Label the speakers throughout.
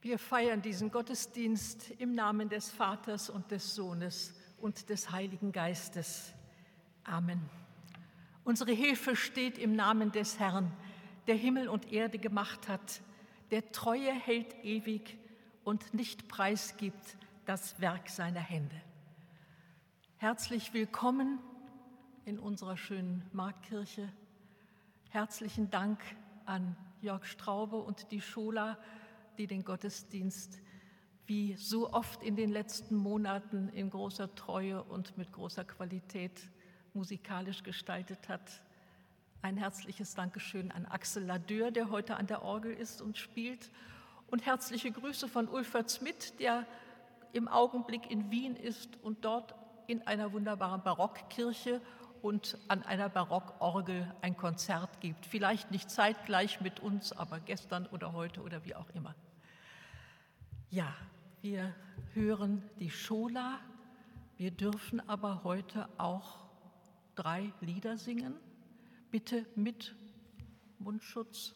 Speaker 1: Wir feiern diesen Gottesdienst im Namen des Vaters und des Sohnes und des Heiligen Geistes. Amen. Unsere Hilfe steht im Namen des Herrn, der Himmel und Erde gemacht hat, der Treue hält ewig und nicht preisgibt das Werk seiner Hände. Herzlich willkommen in unserer schönen Marktkirche. Herzlichen Dank an Jörg Straube und die Schola, die den Gottesdienst wie so oft in den letzten Monaten in großer Treue und mit großer Qualität musikalisch gestaltet hat. Ein herzliches Dankeschön an Axel Ladeur, der heute an der Orgel ist und spielt. Und herzliche Grüße von Ulfert Smith, der im Augenblick in Wien ist und dort in einer wunderbaren Barockkirche und an einer Barockorgel ein Konzert gibt. Vielleicht nicht zeitgleich mit uns, aber gestern oder heute oder wie auch immer. Ja, wir hören die Schola. Wir dürfen aber heute auch drei Lieder singen. Bitte mit Mundschutz,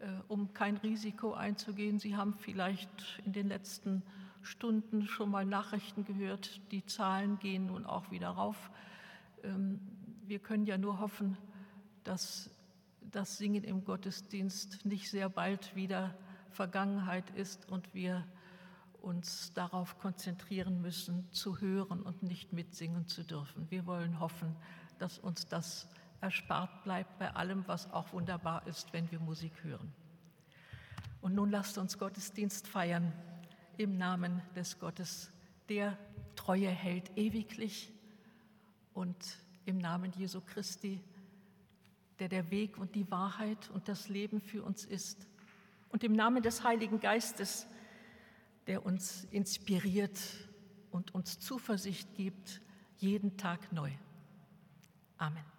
Speaker 1: äh, um kein Risiko einzugehen. Sie haben vielleicht in den letzten Stunden schon mal Nachrichten gehört. Die Zahlen gehen nun auch wieder rauf. Ähm, wir können ja nur hoffen, dass das Singen im Gottesdienst nicht sehr bald wieder Vergangenheit ist und wir uns darauf konzentrieren müssen, zu hören und nicht mitsingen zu dürfen. Wir wollen hoffen, dass uns das erspart bleibt bei allem, was auch wunderbar ist, wenn wir Musik hören. Und nun lasst uns Gottesdienst feiern im Namen des Gottes, der Treue hält ewiglich und im Namen Jesu Christi, der der Weg und die Wahrheit und das Leben für uns ist. Und im Namen des Heiligen Geistes, der uns inspiriert und uns Zuversicht gibt, jeden Tag neu. Amen.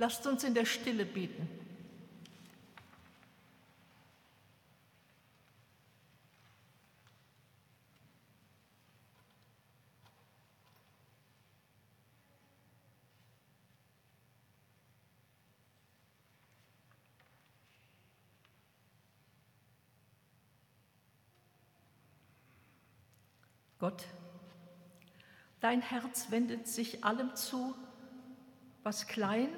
Speaker 1: Lasst uns in der Stille beten. Gott, dein Herz wendet sich allem zu, was klein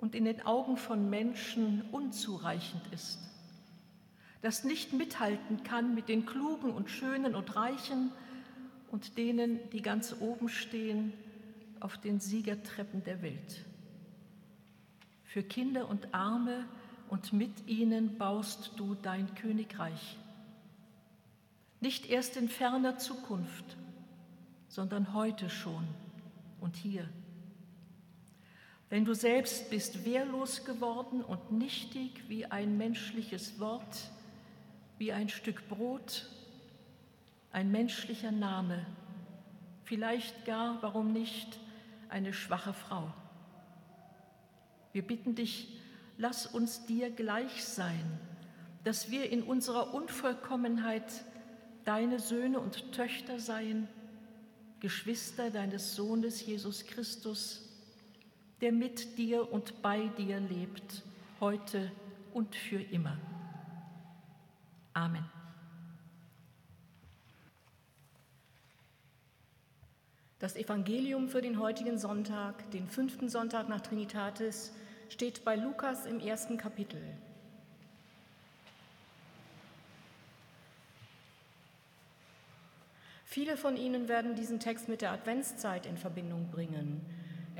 Speaker 1: und in den Augen von Menschen unzureichend ist, das nicht mithalten kann mit den Klugen und Schönen und Reichen und denen, die ganz oben stehen auf den Siegertreppen der Welt. Für Kinder und Arme und mit ihnen baust du dein Königreich nicht erst in ferner Zukunft, sondern heute schon und hier. Denn du selbst bist wehrlos geworden und nichtig wie ein menschliches Wort, wie ein Stück Brot, ein menschlicher Name, vielleicht gar, warum nicht, eine schwache Frau. Wir bitten dich, lass uns dir gleich sein, dass wir in unserer Unvollkommenheit deine Söhne und Töchter seien, Geschwister deines Sohnes Jesus Christus, der mit dir und bei dir lebt, heute und für immer. Amen.
Speaker 2: Das Evangelium für den heutigen Sonntag, den fünften Sonntag nach Trinitatis, steht bei Lukas im ersten Kapitel. Viele von Ihnen werden diesen Text mit der Adventszeit in Verbindung bringen.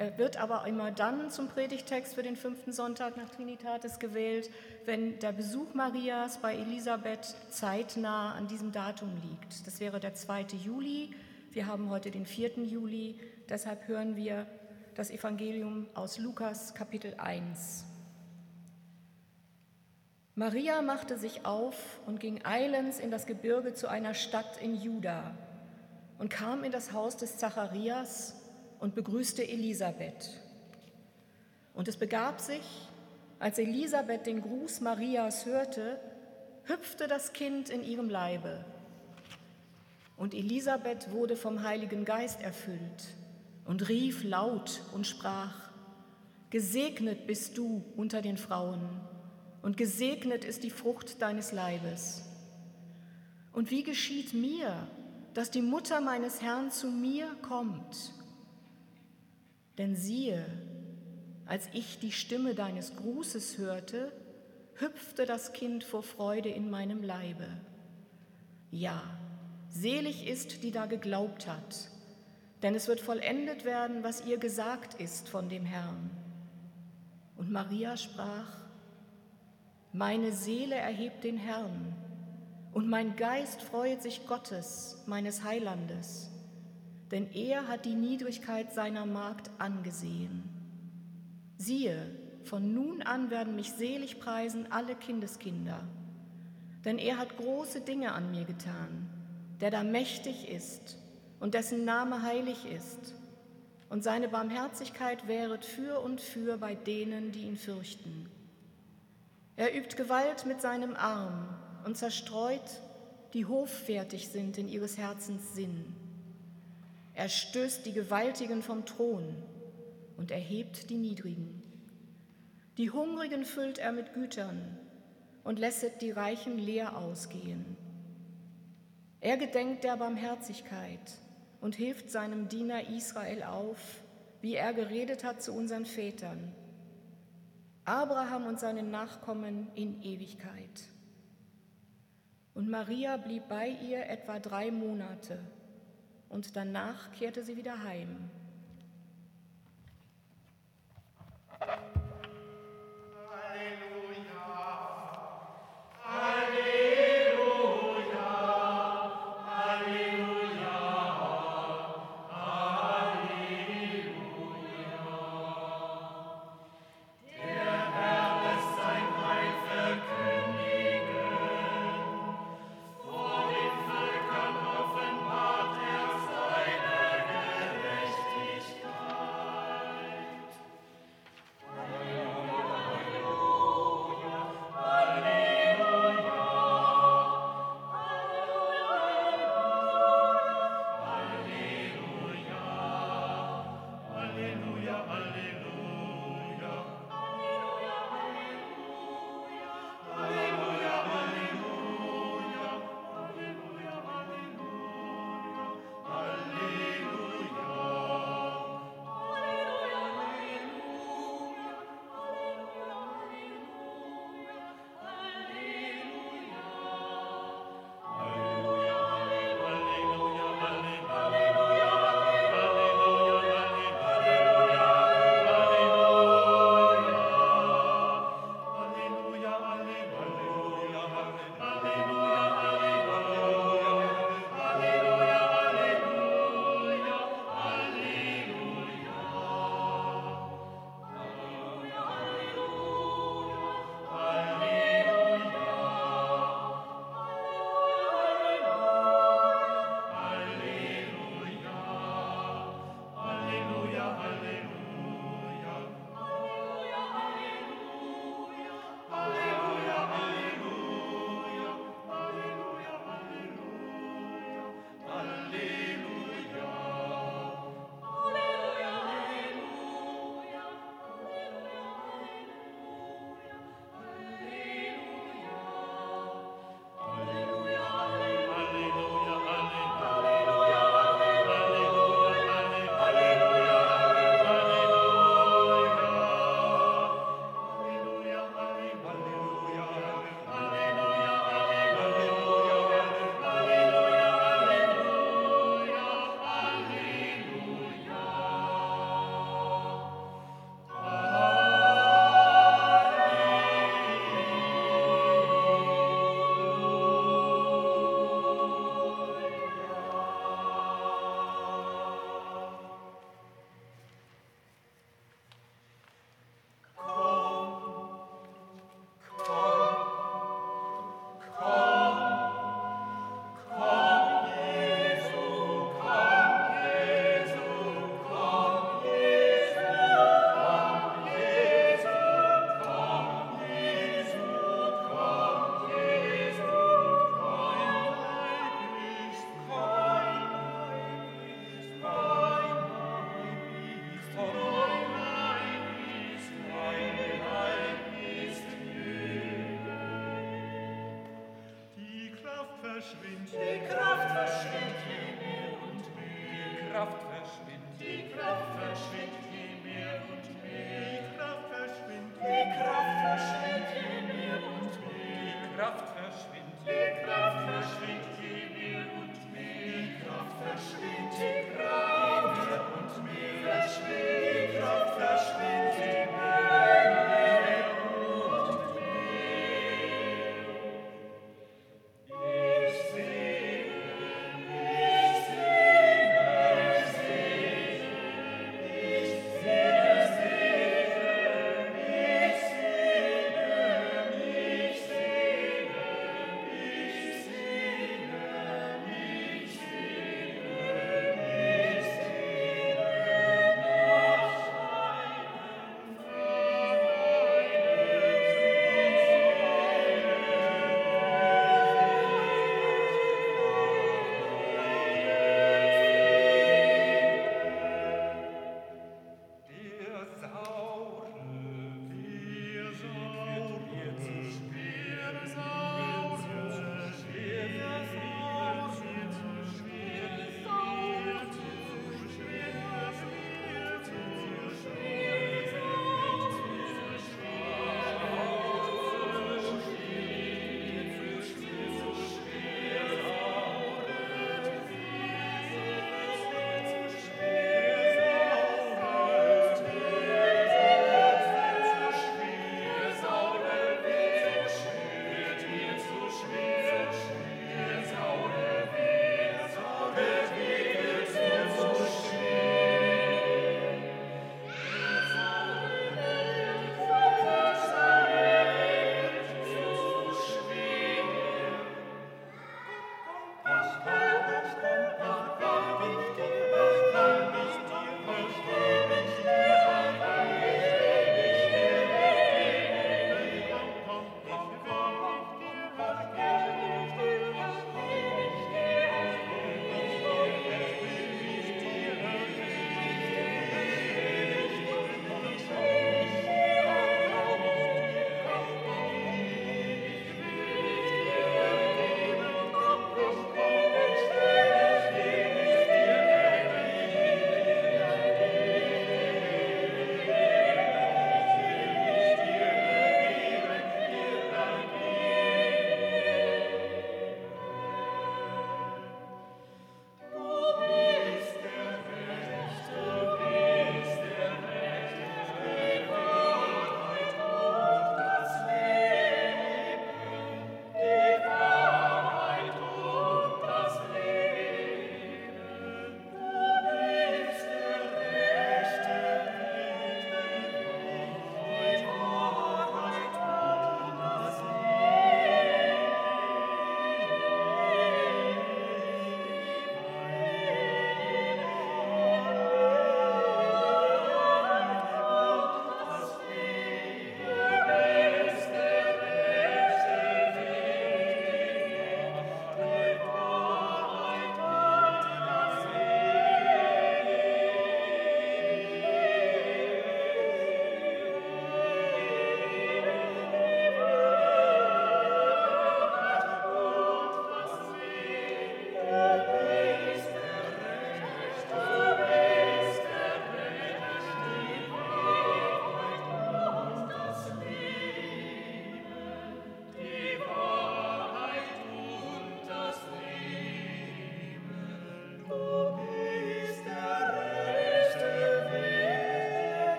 Speaker 2: Er wird aber immer dann zum Predigtext für den fünften Sonntag nach Trinitatis gewählt, wenn der Besuch Marias bei Elisabeth zeitnah an diesem Datum liegt. Das wäre der 2. Juli. Wir haben heute den 4. Juli. Deshalb hören wir das Evangelium aus Lukas Kapitel 1. Maria machte sich auf und ging eilends in das Gebirge zu einer Stadt in Juda und kam in das Haus des Zacharias und begrüßte Elisabeth. Und es begab sich, als Elisabeth den Gruß Marias hörte, hüpfte das Kind in ihrem Leibe. Und Elisabeth wurde vom Heiligen Geist erfüllt und rief laut und sprach, Gesegnet bist du unter den Frauen und gesegnet ist die Frucht deines Leibes. Und wie geschieht mir, dass die Mutter meines Herrn zu mir kommt. Denn siehe, als ich die Stimme deines Grußes hörte, hüpfte das Kind vor Freude in meinem Leibe. Ja, selig ist, die da geglaubt hat, denn es wird vollendet werden, was ihr gesagt ist von dem Herrn. Und Maria sprach, meine Seele erhebt den Herrn und mein Geist freut sich Gottes, meines Heilandes, denn er hat die Niedrigkeit seiner Magd angesehen. Siehe, von nun an werden mich selig preisen alle Kindeskinder, denn er hat große Dinge an mir getan, der da mächtig ist und dessen Name heilig ist, und seine Barmherzigkeit wäret für und für bei denen, die ihn fürchten. Er übt Gewalt mit seinem Arm und zerstreut, die hoffärtig sind in ihres Herzens Sinn. Er stößt die Gewaltigen vom Thron und erhebt die Niedrigen. Die Hungrigen füllt er mit Gütern und lässet die Reichen leer ausgehen. Er gedenkt der Barmherzigkeit und hilft seinem Diener Israel auf, wie er geredet hat zu unseren Vätern, Abraham und seinen Nachkommen in Ewigkeit. Und Maria blieb bei ihr etwa drei Monate und danach kehrte sie wieder heim.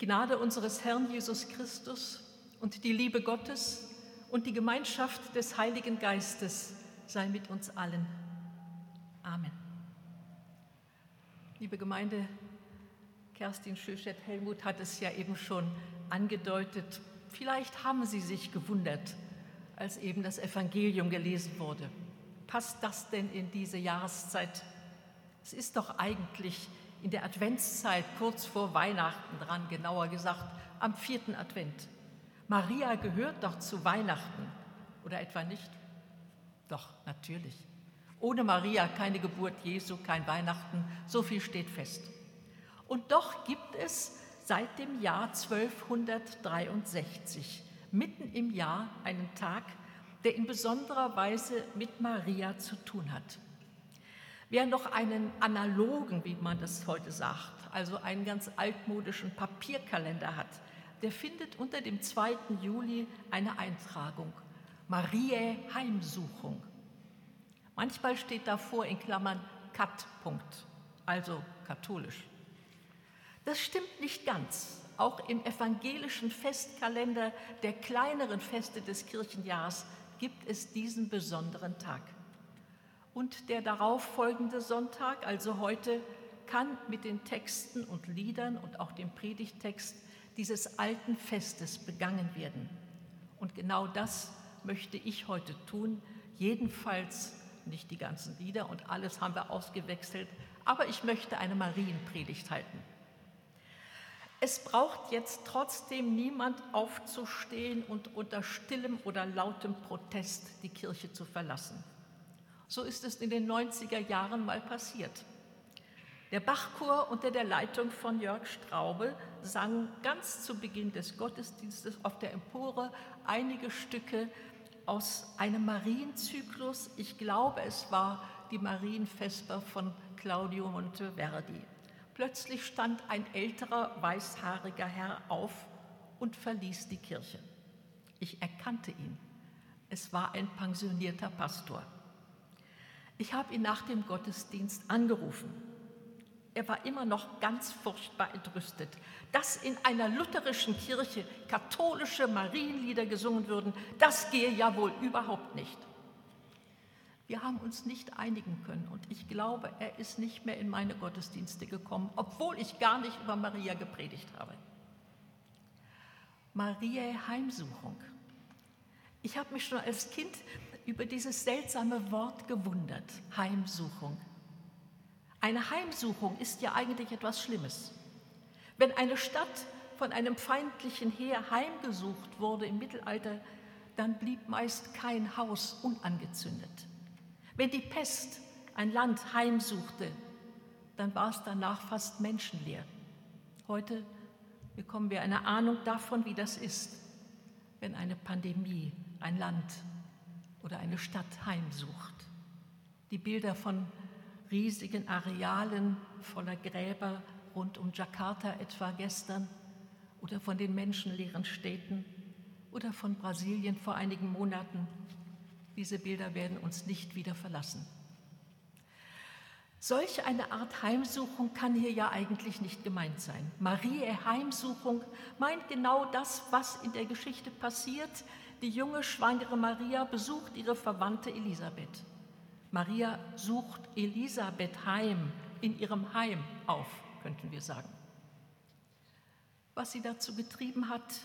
Speaker 1: Gnade unseres Herrn Jesus Christus und die Liebe Gottes und die Gemeinschaft des Heiligen Geistes sei mit uns allen. Amen. Liebe Gemeinde, Kerstin Schöschet-Helmut hat es ja eben schon angedeutet. Vielleicht haben Sie sich gewundert, als eben das Evangelium gelesen wurde. Passt das denn in diese Jahreszeit? Es ist doch eigentlich in der Adventszeit kurz vor Weihnachten dran, genauer gesagt am vierten Advent. Maria gehört doch zu Weihnachten, oder etwa nicht? Doch, natürlich. Ohne Maria keine Geburt Jesu, kein Weihnachten, so viel steht fest. Und doch gibt es seit dem Jahr 1263, mitten im Jahr, einen Tag, der in besonderer Weise mit Maria zu tun hat. Wer noch einen analogen, wie man das heute sagt, also einen ganz altmodischen Papierkalender hat, der findet unter dem 2. Juli eine Eintragung. Mariä Heimsuchung. Manchmal steht davor in Klammern Kat. also katholisch. Das stimmt nicht ganz. Auch im evangelischen Festkalender der kleineren Feste des Kirchenjahres gibt es diesen besonderen Tag. Und der darauf folgende Sonntag, also heute, kann mit den Texten und Liedern und auch dem Predigtext dieses alten Festes begangen werden. Und genau das möchte ich heute tun, jedenfalls nicht die ganzen Lieder und alles haben wir ausgewechselt, aber ich möchte eine Marienpredigt halten. Es braucht jetzt trotzdem niemand aufzustehen und unter stillem oder lautem Protest die Kirche zu verlassen. So ist es in den 90er Jahren mal passiert. Der Bachchor unter der Leitung von Jörg Straube sang ganz zu Beginn des Gottesdienstes auf der Empore einige Stücke aus einem Marienzyklus. Ich glaube, es war die Marienvesper von Claudio Monteverdi. Plötzlich stand ein älterer, weißhaariger Herr auf und verließ die Kirche. Ich erkannte ihn. Es war ein pensionierter Pastor. Ich habe ihn nach dem Gottesdienst angerufen. Er war immer noch ganz furchtbar entrüstet, dass in einer lutherischen Kirche katholische Marienlieder gesungen würden, das gehe ja wohl überhaupt nicht. Wir haben uns nicht einigen können und ich glaube, er ist nicht mehr in meine Gottesdienste gekommen, obwohl ich gar nicht über Maria gepredigt habe. Maria Heimsuchung. Ich habe mich schon als Kind über dieses seltsame Wort gewundert, Heimsuchung. Eine Heimsuchung ist ja eigentlich etwas Schlimmes. Wenn eine Stadt von einem feindlichen Heer heimgesucht wurde im Mittelalter, dann blieb meist kein Haus unangezündet. Wenn die Pest ein Land heimsuchte, dann war es danach fast menschenleer. Heute bekommen wir eine Ahnung davon, wie das ist, wenn eine Pandemie ein Land oder eine Stadt heimsucht. Die Bilder von riesigen Arealen voller Gräber rund um Jakarta etwa gestern oder von den menschenleeren Städten oder von Brasilien vor einigen Monaten. Diese Bilder werden uns nicht wieder verlassen. Solch eine Art Heimsuchung kann hier ja eigentlich nicht gemeint sein. Marie Heimsuchung meint genau das, was in der Geschichte passiert, die junge schwangere Maria besucht ihre Verwandte Elisabeth. Maria sucht Elisabeth heim, in ihrem Heim auf, könnten wir sagen. Was sie dazu getrieben hat,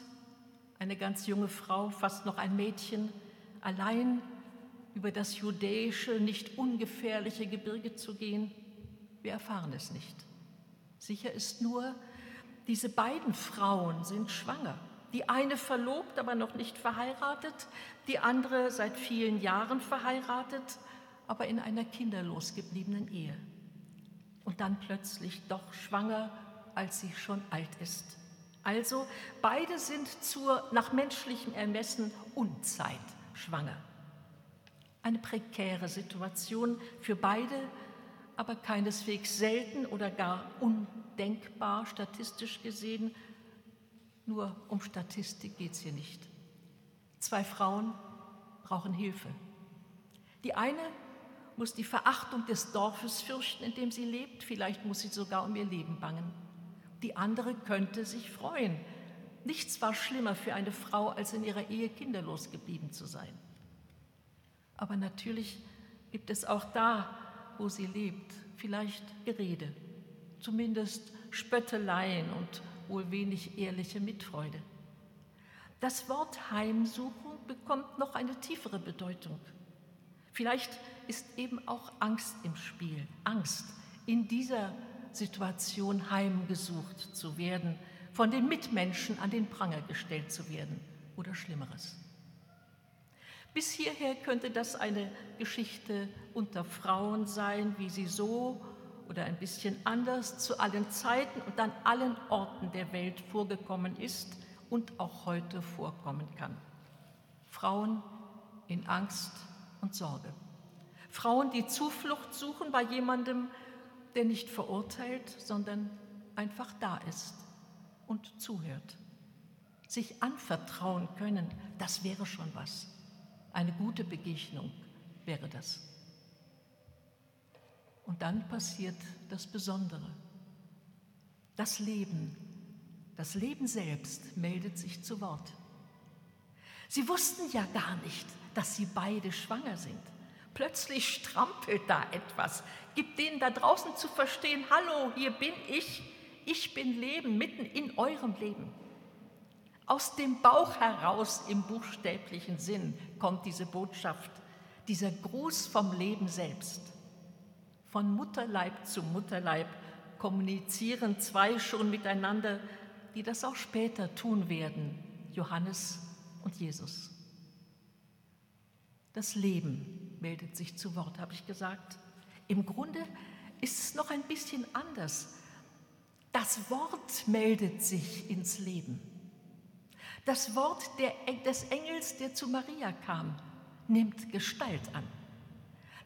Speaker 1: eine ganz junge Frau, fast noch ein Mädchen, allein über das judäische, nicht ungefährliche Gebirge zu gehen, wir erfahren es nicht. Sicher ist nur, diese beiden Frauen sind schwanger. Die eine verlobt, aber noch nicht verheiratet, die andere seit vielen Jahren verheiratet, aber in einer kinderlos gebliebenen Ehe. Und dann plötzlich doch schwanger, als sie schon alt ist. Also beide sind zur nach menschlichem Ermessen Unzeit schwanger. Eine prekäre Situation für beide, aber keineswegs selten oder gar undenkbar statistisch gesehen nur um Statistik geht es hier nicht. Zwei Frauen brauchen Hilfe. Die eine muss die Verachtung des Dorfes fürchten, in dem sie lebt, vielleicht muss sie sogar um ihr Leben bangen. die andere könnte sich freuen. Nichts war schlimmer für eine Frau, als in ihrer Ehe kinderlos geblieben zu sein. Aber natürlich gibt es auch da, wo sie lebt, vielleicht Gerede, zumindest Spötteleien und wohl wenig ehrliche Mitfreude. Das Wort Heimsuchung bekommt noch eine tiefere Bedeutung. Vielleicht ist eben auch Angst im Spiel, Angst in dieser Situation heimgesucht zu werden, von den Mitmenschen an den Pranger gestellt zu werden oder Schlimmeres. Bis hierher könnte das eine Geschichte unter Frauen sein, wie sie so oder ein bisschen anders zu allen Zeiten und an allen Orten der Welt vorgekommen ist und auch heute vorkommen kann. Frauen in Angst und Sorge. Frauen, die Zuflucht suchen bei jemandem, der nicht verurteilt, sondern einfach da ist und zuhört. Sich anvertrauen können, das wäre schon was. Eine gute Begegnung wäre das. Und dann passiert das Besondere. Das Leben, das Leben selbst meldet sich zu Wort. Sie wussten ja gar nicht, dass sie beide schwanger sind. Plötzlich strampelt da etwas, gibt denen da draußen zu verstehen, hallo, hier bin ich, ich bin Leben mitten in eurem Leben. Aus dem Bauch heraus im buchstäblichen Sinn kommt diese Botschaft, dieser Gruß vom Leben selbst. Von Mutterleib zu Mutterleib kommunizieren zwei schon miteinander, die das auch später tun werden, Johannes und Jesus. Das Leben meldet sich zu Wort, habe ich gesagt. Im Grunde ist es noch ein bisschen anders. Das Wort meldet sich ins Leben. Das Wort der, des Engels, der zu Maria kam, nimmt Gestalt an.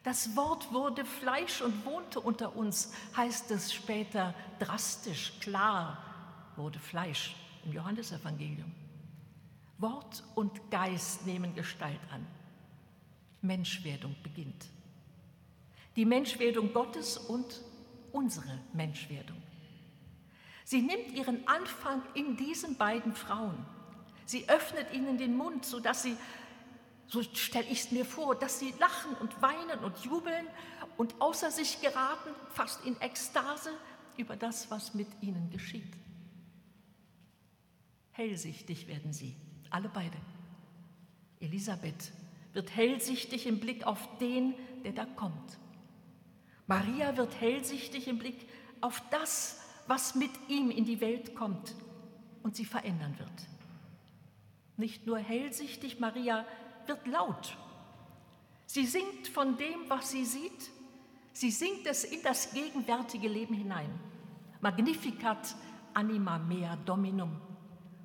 Speaker 1: Das Wort wurde Fleisch und wohnte unter uns, heißt es später drastisch, klar, wurde Fleisch im Johannesevangelium. Wort und Geist nehmen Gestalt an. Menschwerdung beginnt. Die Menschwerdung Gottes und unsere Menschwerdung. Sie nimmt ihren Anfang in diesen beiden Frauen. Sie öffnet ihnen den Mund, sodass sie, so stelle ich es mir vor, dass sie lachen und weinen und jubeln und außer sich geraten, fast in Ekstase über das, was mit ihnen geschieht. Hellsichtig werden sie, alle beide. Elisabeth wird hellsichtig im Blick auf den, der da kommt. Maria wird hellsichtig im Blick auf das, was mit ihm in die Welt kommt und sie verändern wird. Nicht nur hellsichtig, Maria wird laut. Sie singt von dem, was sie sieht. Sie singt es in das gegenwärtige Leben hinein. Magnificat anima mea dominum.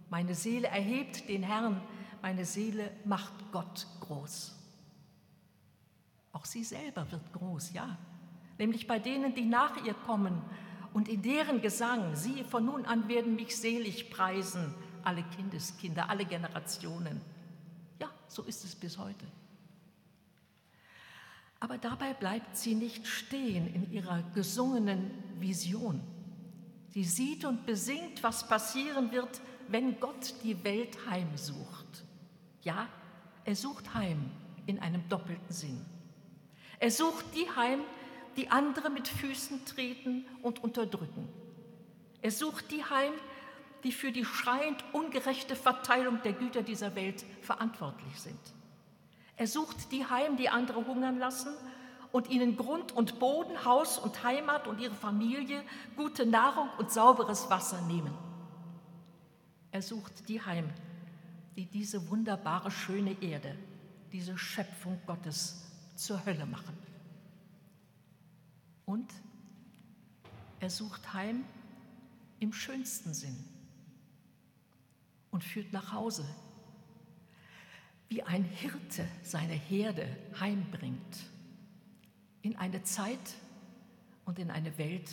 Speaker 1: Meine Seele erhebt den Herrn, meine Seele macht Gott groß. Auch sie selber wird groß, ja, nämlich bei denen, die nach ihr kommen und in deren Gesang, sie von nun an werden mich selig preisen, alle Kindeskinder, alle Generationen. Ja, so ist es bis heute. Aber dabei bleibt sie nicht stehen in ihrer gesungenen Vision. Sie sieht und besingt, was passieren wird, wenn Gott die Welt heimsucht. Ja, er sucht heim in einem doppelten Sinn. Er sucht die heim, die andere mit Füßen treten und unterdrücken. Er sucht die heim, die für die schreiend ungerechte Verteilung der Güter dieser Welt verantwortlich sind. Er sucht die heim, die andere hungern lassen und ihnen Grund und Boden, Haus und Heimat und ihre Familie, gute Nahrung und sauberes Wasser nehmen. Er sucht die heim, die diese wunderbare, schöne Erde, diese Schöpfung Gottes zur Hölle machen. Und er sucht heim im schönsten Sinn und führt nach Hause, wie ein Hirte seine Herde heimbringt, in eine Zeit und in eine Welt,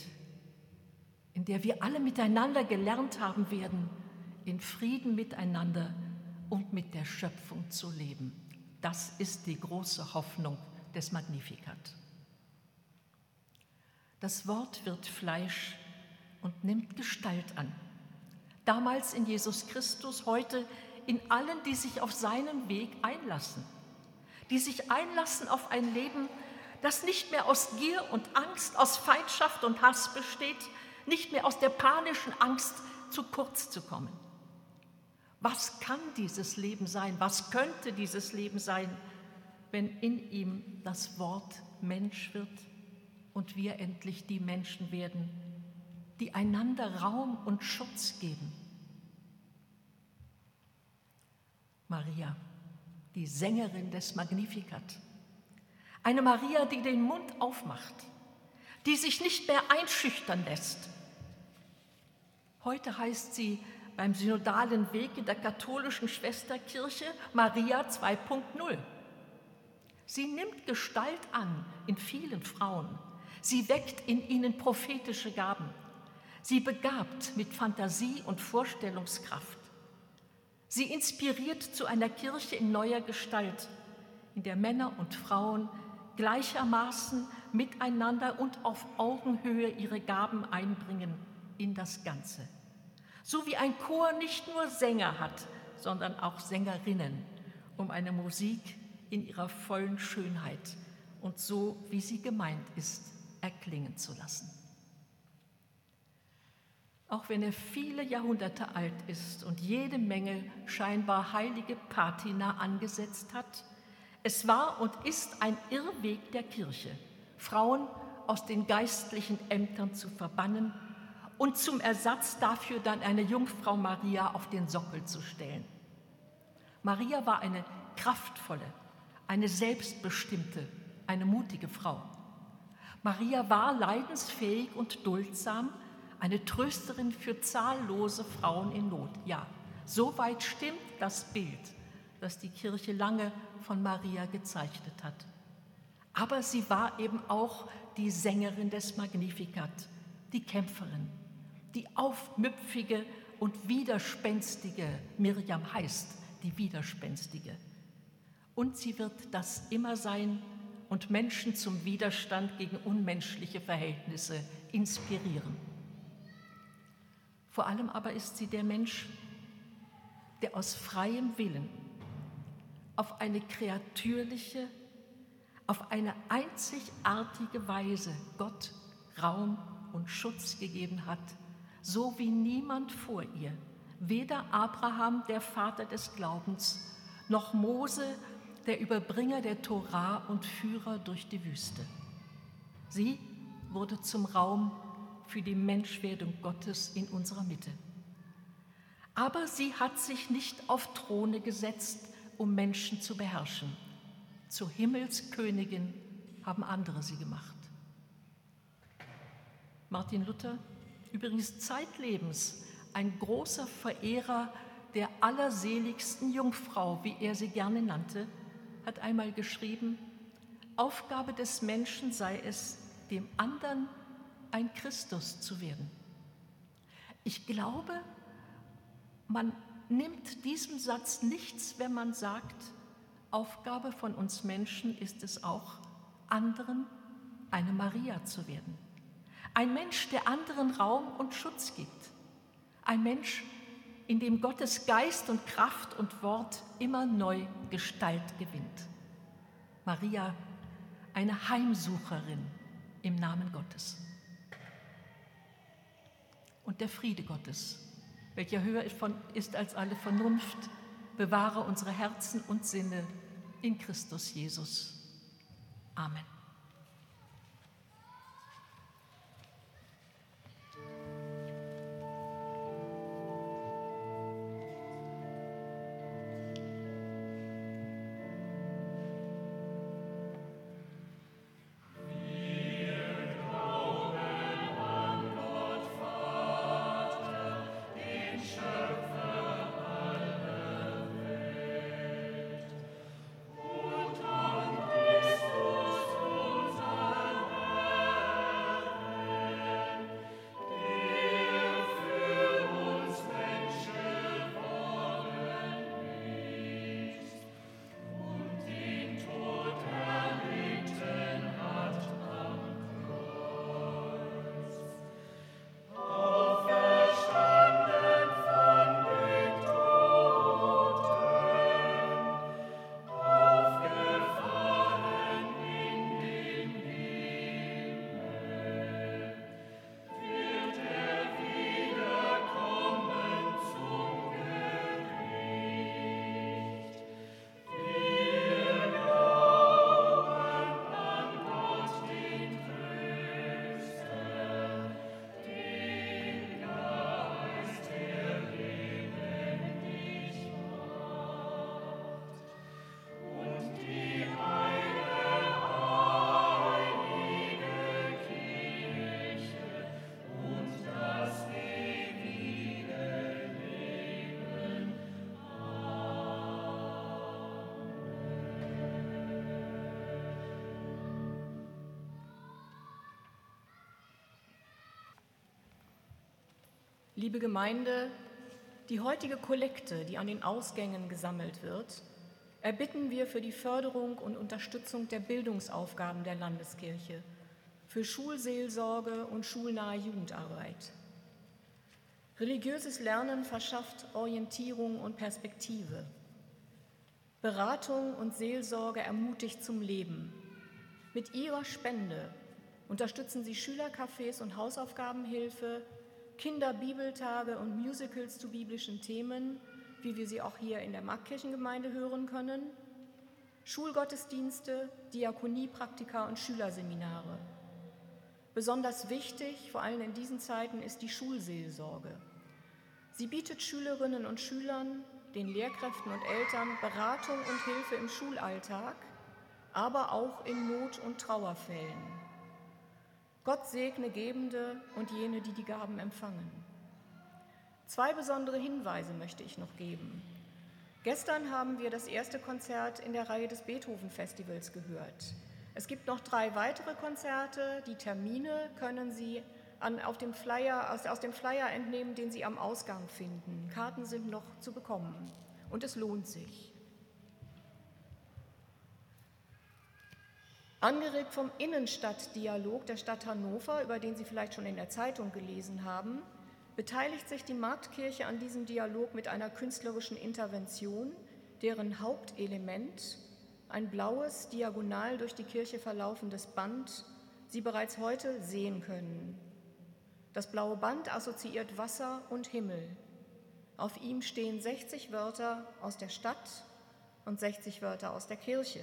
Speaker 1: in der wir alle miteinander gelernt haben werden, in Frieden miteinander und mit der Schöpfung zu leben. Das ist die große Hoffnung des Magnificat. Das Wort wird Fleisch und nimmt Gestalt an. Damals in Jesus Christus, heute in allen, die sich auf seinen Weg einlassen, die sich einlassen auf ein Leben, das nicht mehr aus Gier und Angst, aus Feindschaft und Hass besteht, nicht mehr aus der panischen Angst, zu kurz zu kommen. Was kann dieses Leben sein? Was könnte dieses Leben sein, wenn in ihm das Wort Mensch wird und wir endlich die Menschen werden, die einander Raum und Schutz geben? Maria, die Sängerin des Magnificat. Eine Maria, die den Mund aufmacht, die sich nicht mehr einschüchtern lässt. Heute heißt sie beim synodalen Weg in der katholischen Schwesterkirche Maria 2.0. Sie nimmt Gestalt an in vielen Frauen. Sie weckt in ihnen prophetische Gaben. Sie begabt mit Fantasie und Vorstellungskraft. Sie inspiriert zu einer Kirche in neuer Gestalt, in der Männer und Frauen gleichermaßen miteinander und auf Augenhöhe ihre Gaben einbringen in das Ganze. So wie ein Chor nicht nur Sänger hat, sondern auch Sängerinnen, um eine Musik in ihrer vollen Schönheit und so, wie sie gemeint ist, erklingen zu lassen auch wenn er viele Jahrhunderte alt ist und jede Menge scheinbar heilige Patina angesetzt hat. Es war und ist ein Irrweg der Kirche, Frauen aus den geistlichen Ämtern zu verbannen und zum Ersatz dafür dann eine Jungfrau Maria auf den Sockel zu stellen. Maria war eine kraftvolle, eine selbstbestimmte, eine mutige Frau. Maria war leidensfähig und duldsam eine Trösterin für zahllose Frauen in Not. Ja, soweit stimmt das Bild, das die Kirche lange von Maria gezeichnet hat. Aber sie war eben auch die Sängerin des Magnificat, die Kämpferin, die aufmüpfige und widerspenstige, Miriam heißt die widerspenstige. Und sie wird das immer sein und Menschen zum Widerstand gegen unmenschliche Verhältnisse inspirieren. Vor allem aber ist sie der Mensch, der aus freiem Willen auf eine kreatürliche, auf eine einzigartige Weise Gott Raum und Schutz gegeben hat, so wie niemand vor ihr, weder Abraham, der Vater des Glaubens, noch Mose, der Überbringer der Torah und Führer durch die Wüste. Sie wurde zum Raum für die Menschwerdung Gottes in unserer Mitte. Aber sie hat sich nicht auf Throne gesetzt, um Menschen zu beherrschen. Zur Himmelskönigin haben andere sie gemacht. Martin Luther, übrigens zeitlebens ein großer Verehrer der allerseligsten Jungfrau, wie er sie gerne nannte, hat einmal geschrieben, Aufgabe des Menschen sei es, dem anderen ein Christus zu werden. Ich glaube, man nimmt diesem Satz nichts, wenn man sagt, Aufgabe von uns Menschen ist es auch, anderen eine Maria zu werden. Ein Mensch, der anderen Raum und Schutz gibt. Ein Mensch, in dem Gottes Geist und Kraft und Wort immer neu Gestalt gewinnt. Maria, eine Heimsucherin im Namen Gottes und der Friede Gottes, welcher höher ist als alle Vernunft, bewahre unsere Herzen und Sinne in Christus Jesus. Amen.
Speaker 2: Liebe Gemeinde, die heutige Kollekte, die an den Ausgängen gesammelt wird, erbitten wir für die Förderung und Unterstützung der Bildungsaufgaben der Landeskirche, für Schulseelsorge und schulnahe Jugendarbeit. Religiöses Lernen verschafft Orientierung und Perspektive. Beratung und Seelsorge ermutigt zum Leben. Mit ihrer Spende unterstützen sie Schülercafés und Hausaufgabenhilfe, Kinderbibeltage und Musicals zu biblischen Themen, wie wir sie auch hier in der Markkirchengemeinde hören können, Schulgottesdienste, Diakoniepraktika und Schülerseminare. Besonders wichtig, vor allem in diesen Zeiten, ist die Schulseelsorge. Sie bietet Schülerinnen und Schülern, den Lehrkräften und Eltern Beratung und Hilfe im Schulalltag, aber auch in Not- und Trauerfällen. Gott segne Gebende und jene, die die Gaben empfangen. Zwei besondere Hinweise möchte ich noch geben. Gestern haben wir das erste Konzert in der Reihe des Beethoven-Festivals gehört. Es gibt noch drei weitere Konzerte. Die Termine können Sie an, auf dem Flyer, aus, aus dem Flyer entnehmen, den Sie am Ausgang finden. Karten sind noch zu bekommen und es lohnt sich. Angeregt vom Innenstadtdialog der Stadt Hannover, über den Sie vielleicht schon in der Zeitung gelesen haben, beteiligt sich die Marktkirche an diesem Dialog mit einer künstlerischen Intervention, deren Hauptelement ein blaues, diagonal durch die Kirche verlaufendes Band Sie bereits heute sehen können. Das blaue Band assoziiert Wasser und Himmel. Auf ihm stehen 60 Wörter aus der Stadt und 60 Wörter aus der Kirche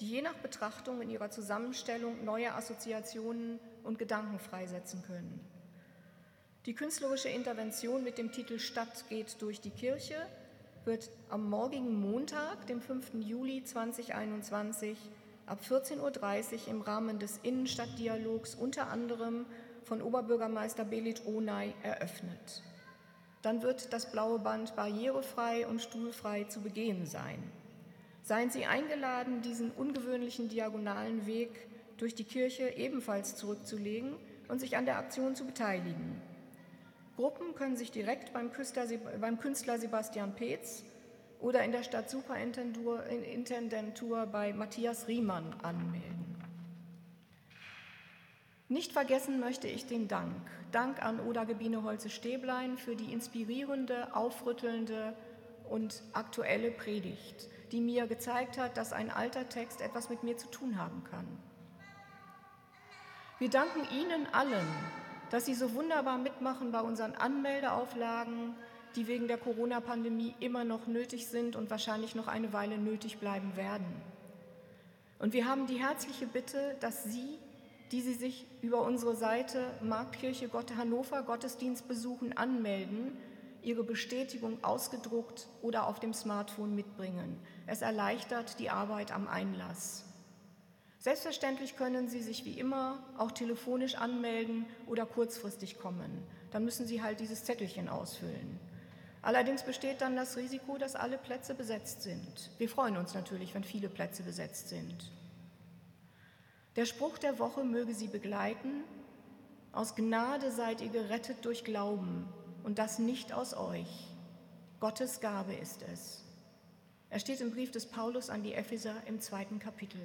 Speaker 2: die je nach Betrachtung in ihrer Zusammenstellung neue Assoziationen und Gedanken freisetzen können. Die künstlerische Intervention mit dem Titel Stadt geht durch die Kirche wird am morgigen Montag, dem 5. Juli 2021, ab 14.30 Uhr im Rahmen des Innenstadtdialogs unter anderem von Oberbürgermeister Belit Onay eröffnet. Dann wird das blaue Band barrierefrei und stuhlfrei zu begehen sein. Seien Sie eingeladen, diesen ungewöhnlichen diagonalen Weg durch die Kirche ebenfalls zurückzulegen und sich an der Aktion zu beteiligen. Gruppen können sich direkt beim Künstler, Sebastian Peetz oder in der Stadtsuperintendentur bei Matthias Riemann anmelden. Nicht vergessen möchte ich den Dank. Dank an Oda Gebine Holze-Stäblein für die inspirierende, aufrüttelnde und aktuelle Predigt die mir gezeigt hat, dass ein alter Text etwas mit mir zu tun haben kann. Wir danken Ihnen allen, dass Sie so wunderbar mitmachen bei unseren Anmeldeauflagen, die wegen der Corona-Pandemie immer noch nötig sind und wahrscheinlich noch eine Weile nötig bleiben werden. Und wir haben die herzliche Bitte, dass Sie, die Sie sich über unsere Seite Marktkirche Gott Hannover Gottesdienst besuchen, anmelden, Ihre Bestätigung ausgedruckt oder auf dem Smartphone mitbringen. Es erleichtert die Arbeit am Einlass. Selbstverständlich können Sie sich wie immer auch telefonisch anmelden oder kurzfristig kommen. Dann müssen Sie halt dieses Zettelchen ausfüllen. Allerdings besteht dann das Risiko, dass alle Plätze besetzt sind. Wir freuen uns natürlich, wenn viele Plätze besetzt sind. Der Spruch der Woche möge Sie begleiten. Aus Gnade seid ihr gerettet durch Glauben und das nicht aus euch. Gottes Gabe ist es. Er steht im Brief des Paulus an die Epheser im zweiten Kapitel.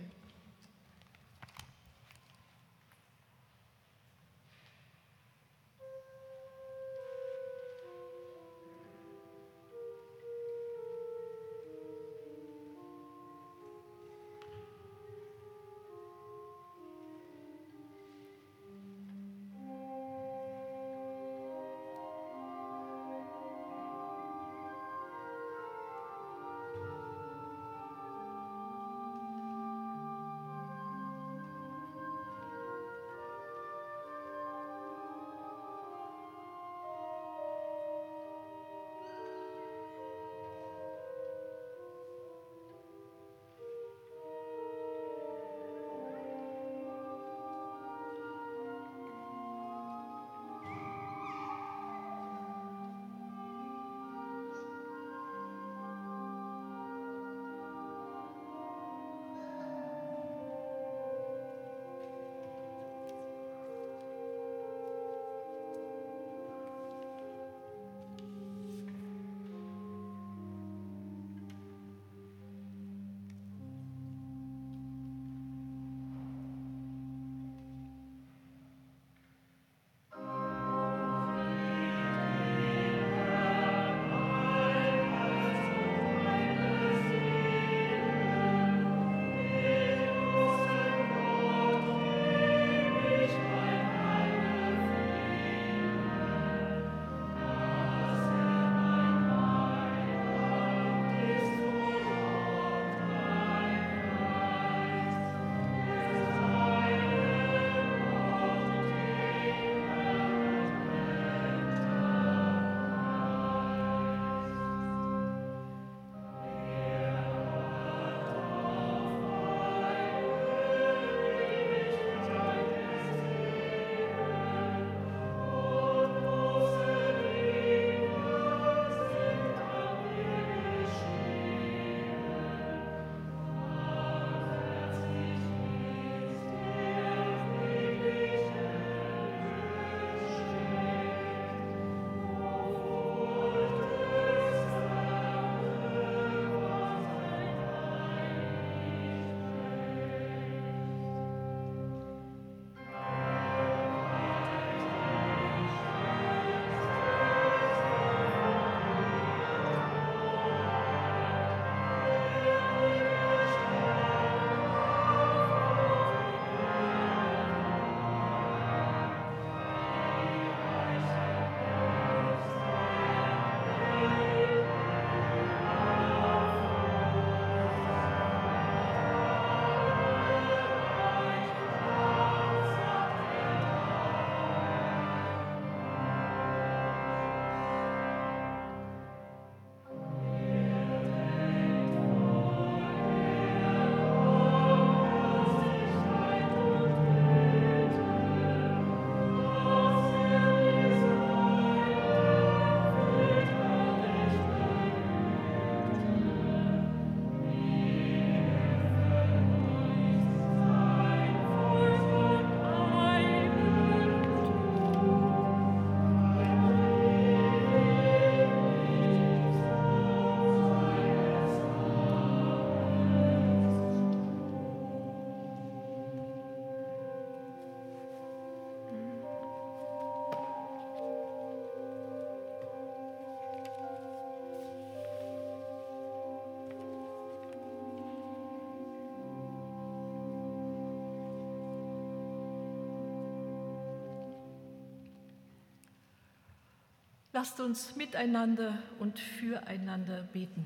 Speaker 1: Lasst uns miteinander und füreinander beten.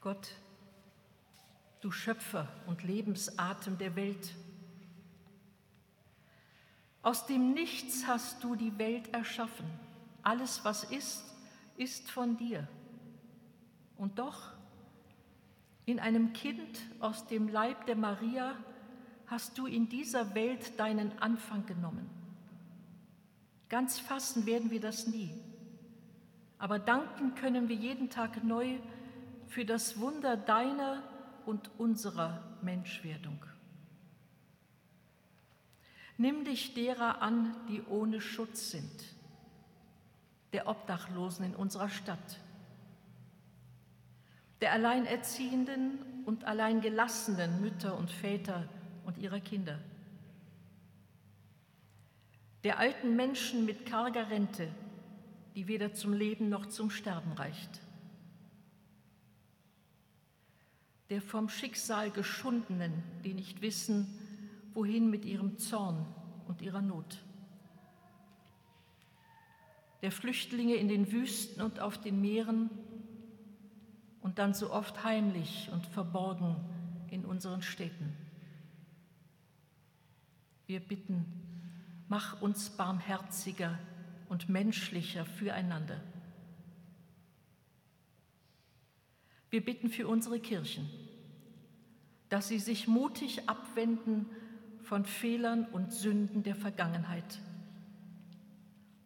Speaker 1: Gott, du Schöpfer und Lebensatem der Welt, aus dem Nichts hast du die Welt erschaffen. Alles, was ist, ist von dir. Und doch, in einem Kind aus dem Leib der Maria hast du in dieser Welt deinen Anfang genommen. Ganz fassen werden wir das nie. Aber danken können wir jeden Tag neu für das Wunder deiner und unserer Menschwerdung. Nimm dich derer an, die ohne Schutz sind, der Obdachlosen in unserer Stadt, der Alleinerziehenden und Alleingelassenen Mütter und Väter und ihrer Kinder der alten Menschen mit karger Rente, die weder zum Leben noch zum Sterben reicht, der vom Schicksal geschundenen, die nicht wissen, wohin mit ihrem Zorn und ihrer Not, der Flüchtlinge in den Wüsten und auf den Meeren und dann so oft heimlich und verborgen in unseren Städten. Wir bitten, Mach uns barmherziger und menschlicher füreinander. Wir bitten für unsere Kirchen, dass sie sich mutig abwenden von Fehlern und Sünden der Vergangenheit,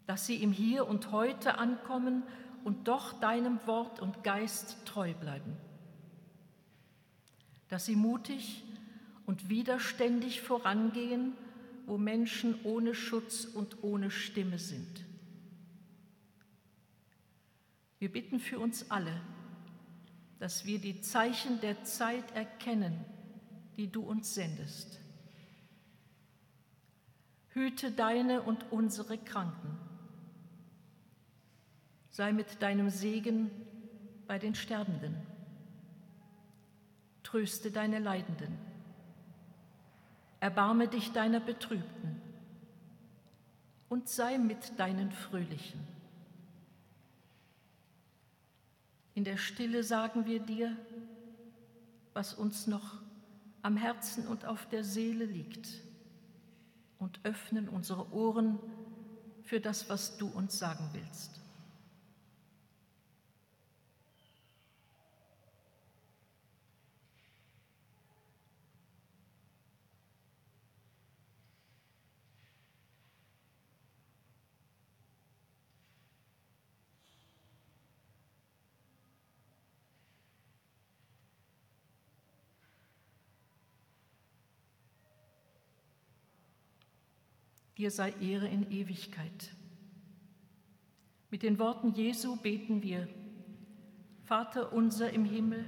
Speaker 1: dass sie im Hier und Heute ankommen und doch deinem Wort und Geist treu bleiben, dass sie mutig und widerständig vorangehen, wo Menschen ohne Schutz und ohne Stimme sind. Wir bitten für uns alle, dass wir die Zeichen der Zeit erkennen, die du uns sendest. Hüte deine und unsere Kranken. Sei mit deinem Segen bei den Sterbenden. Tröste deine Leidenden Erbarme dich deiner Betrübten und sei mit deinen Fröhlichen. In der Stille sagen wir dir, was uns noch am Herzen und auf der Seele liegt und öffnen unsere Ohren für das, was du uns sagen willst. Dir sei Ehre in Ewigkeit. Mit den Worten Jesu beten wir, Vater unser im Himmel,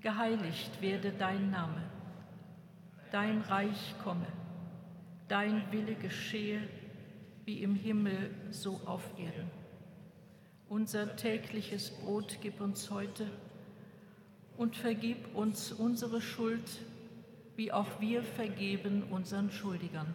Speaker 1: geheiligt werde dein Name, dein Reich komme, dein Wille geschehe, wie im Himmel so auf Erden. Unser tägliches Brot gib uns heute und vergib uns unsere Schuld, wie auch wir vergeben unseren Schuldigern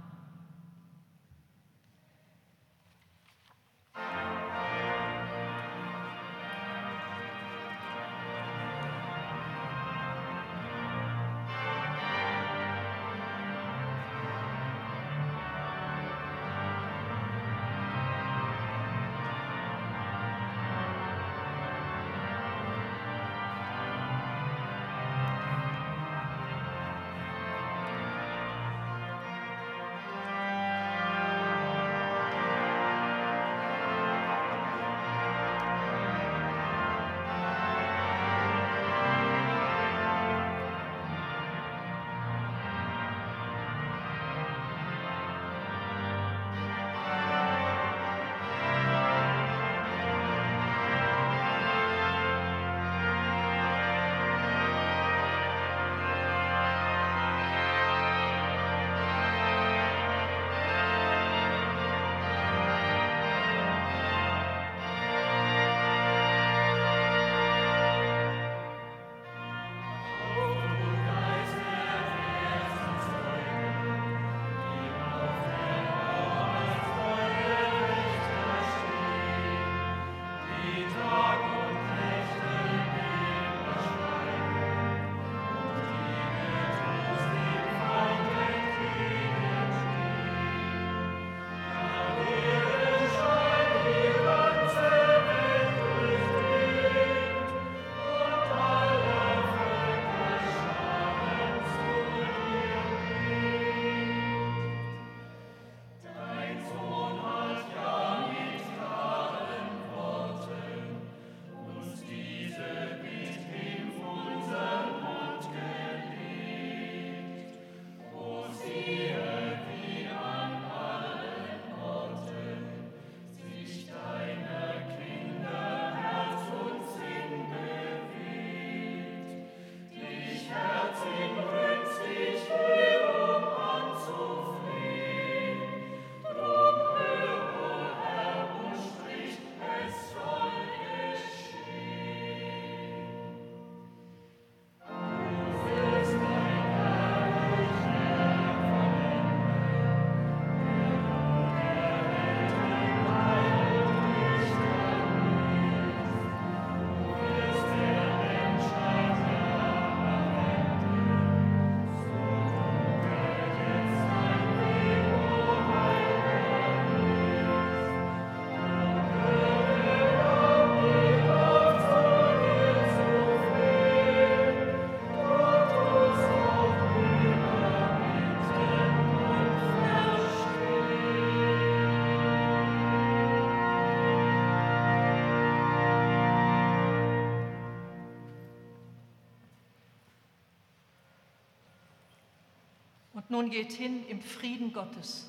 Speaker 1: Nun geht hin im Frieden Gottes.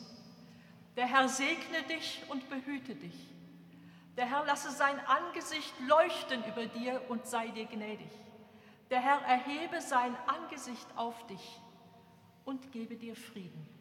Speaker 1: Der Herr segne dich und behüte dich. Der Herr lasse sein Angesicht leuchten über dir und sei dir gnädig. Der Herr erhebe sein Angesicht auf dich und gebe dir Frieden.